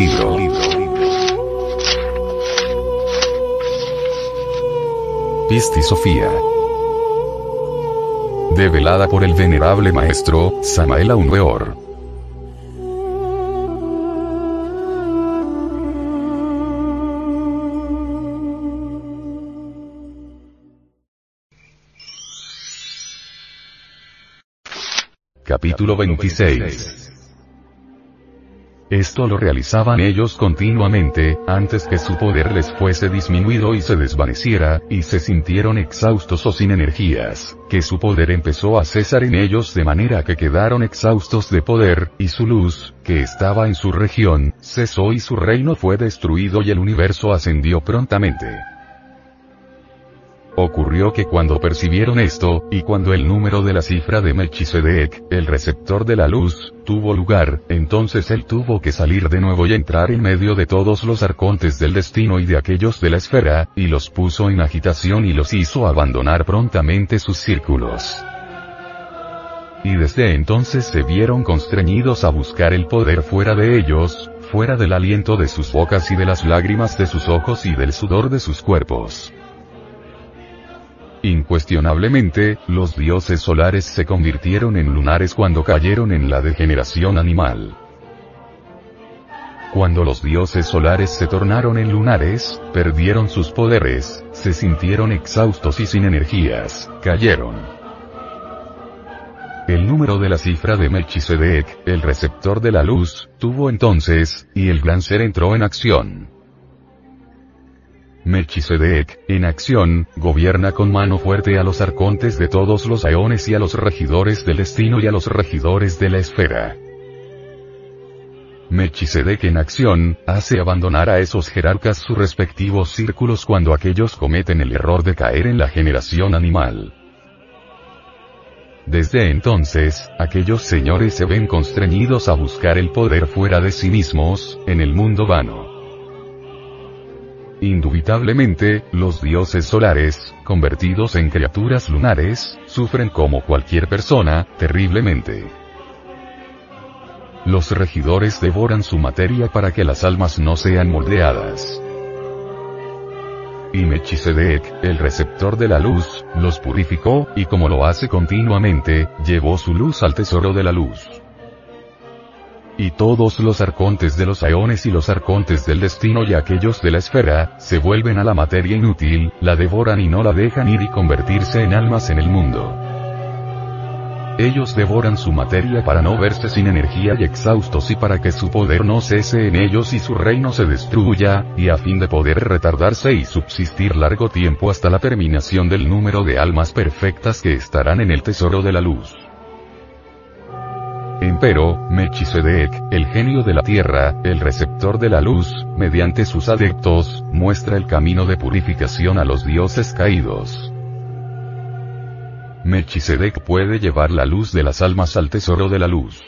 Libro. Pisti Sofía. Develada por el venerable maestro, Samael Aunweor. Capítulo 26 esto lo realizaban ellos continuamente, antes que su poder les fuese disminuido y se desvaneciera, y se sintieron exhaustos o sin energías, que su poder empezó a cesar en ellos de manera que quedaron exhaustos de poder, y su luz, que estaba en su región, cesó y su reino fue destruido y el universo ascendió prontamente. Ocurrió que cuando percibieron esto, y cuando el número de la cifra de Melchizedek, el receptor de la luz, tuvo lugar, entonces él tuvo que salir de nuevo y entrar en medio de todos los arcontes del destino y de aquellos de la esfera, y los puso en agitación y los hizo abandonar prontamente sus círculos. Y desde entonces se vieron constreñidos a buscar el poder fuera de ellos, fuera del aliento de sus bocas y de las lágrimas de sus ojos y del sudor de sus cuerpos. Incuestionablemente, los dioses solares se convirtieron en lunares cuando cayeron en la degeneración animal. Cuando los dioses solares se tornaron en lunares, perdieron sus poderes, se sintieron exhaustos y sin energías, cayeron. El número de la cifra de Melchizedek, el receptor de la luz, tuvo entonces, y el gran entró en acción. Melchizedek, en acción, gobierna con mano fuerte a los arcontes de todos los aeones y a los regidores del destino y a los regidores de la esfera. Melchizedek en acción, hace abandonar a esos jerarcas sus respectivos círculos cuando aquellos cometen el error de caer en la generación animal. Desde entonces, aquellos señores se ven constreñidos a buscar el poder fuera de sí mismos, en el mundo vano. Indubitablemente, los dioses solares, convertidos en criaturas lunares, sufren como cualquier persona, terriblemente. Los regidores devoran su materia para que las almas no sean moldeadas. Y Mechisedec, el receptor de la luz, los purificó, y como lo hace continuamente, llevó su luz al tesoro de la luz. Y todos los arcontes de los aeones y los arcontes del destino y aquellos de la esfera, se vuelven a la materia inútil, la devoran y no la dejan ir y convertirse en almas en el mundo. Ellos devoran su materia para no verse sin energía y exhaustos y para que su poder no cese en ellos y su reino se destruya, y a fin de poder retardarse y subsistir largo tiempo hasta la terminación del número de almas perfectas que estarán en el tesoro de la luz. Empero, Melchizedek, el genio de la tierra, el receptor de la luz, mediante sus adeptos, muestra el camino de purificación a los dioses caídos. Melchizedek puede llevar la luz de las almas al tesoro de la luz.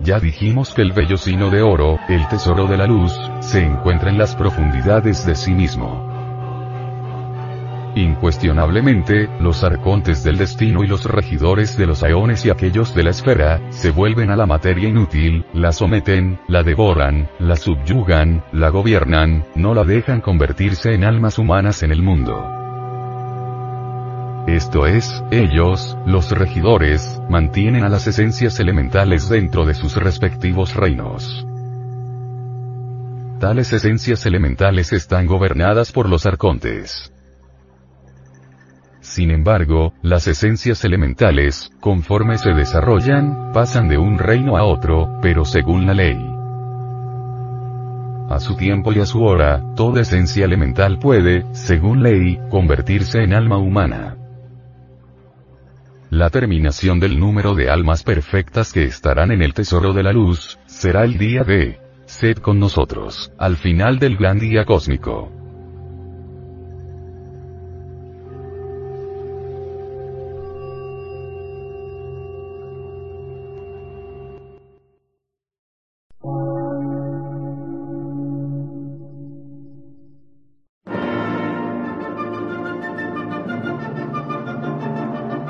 Ya dijimos que el vellocino de oro, el tesoro de la luz, se encuentra en las profundidades de sí mismo. Incuestionablemente, los arcontes del destino y los regidores de los aeones y aquellos de la esfera, se vuelven a la materia inútil, la someten, la devoran, la subyugan, la gobiernan, no la dejan convertirse en almas humanas en el mundo. Esto es, ellos, los regidores, mantienen a las esencias elementales dentro de sus respectivos reinos. Tales esencias elementales están gobernadas por los arcontes. Sin embargo, las esencias elementales, conforme se desarrollan, pasan de un reino a otro, pero según la ley. A su tiempo y a su hora, toda esencia elemental puede, según ley, convertirse en alma humana. La terminación del número de almas perfectas que estarán en el tesoro de la luz, será el día de Sed con nosotros, al final del gran día cósmico.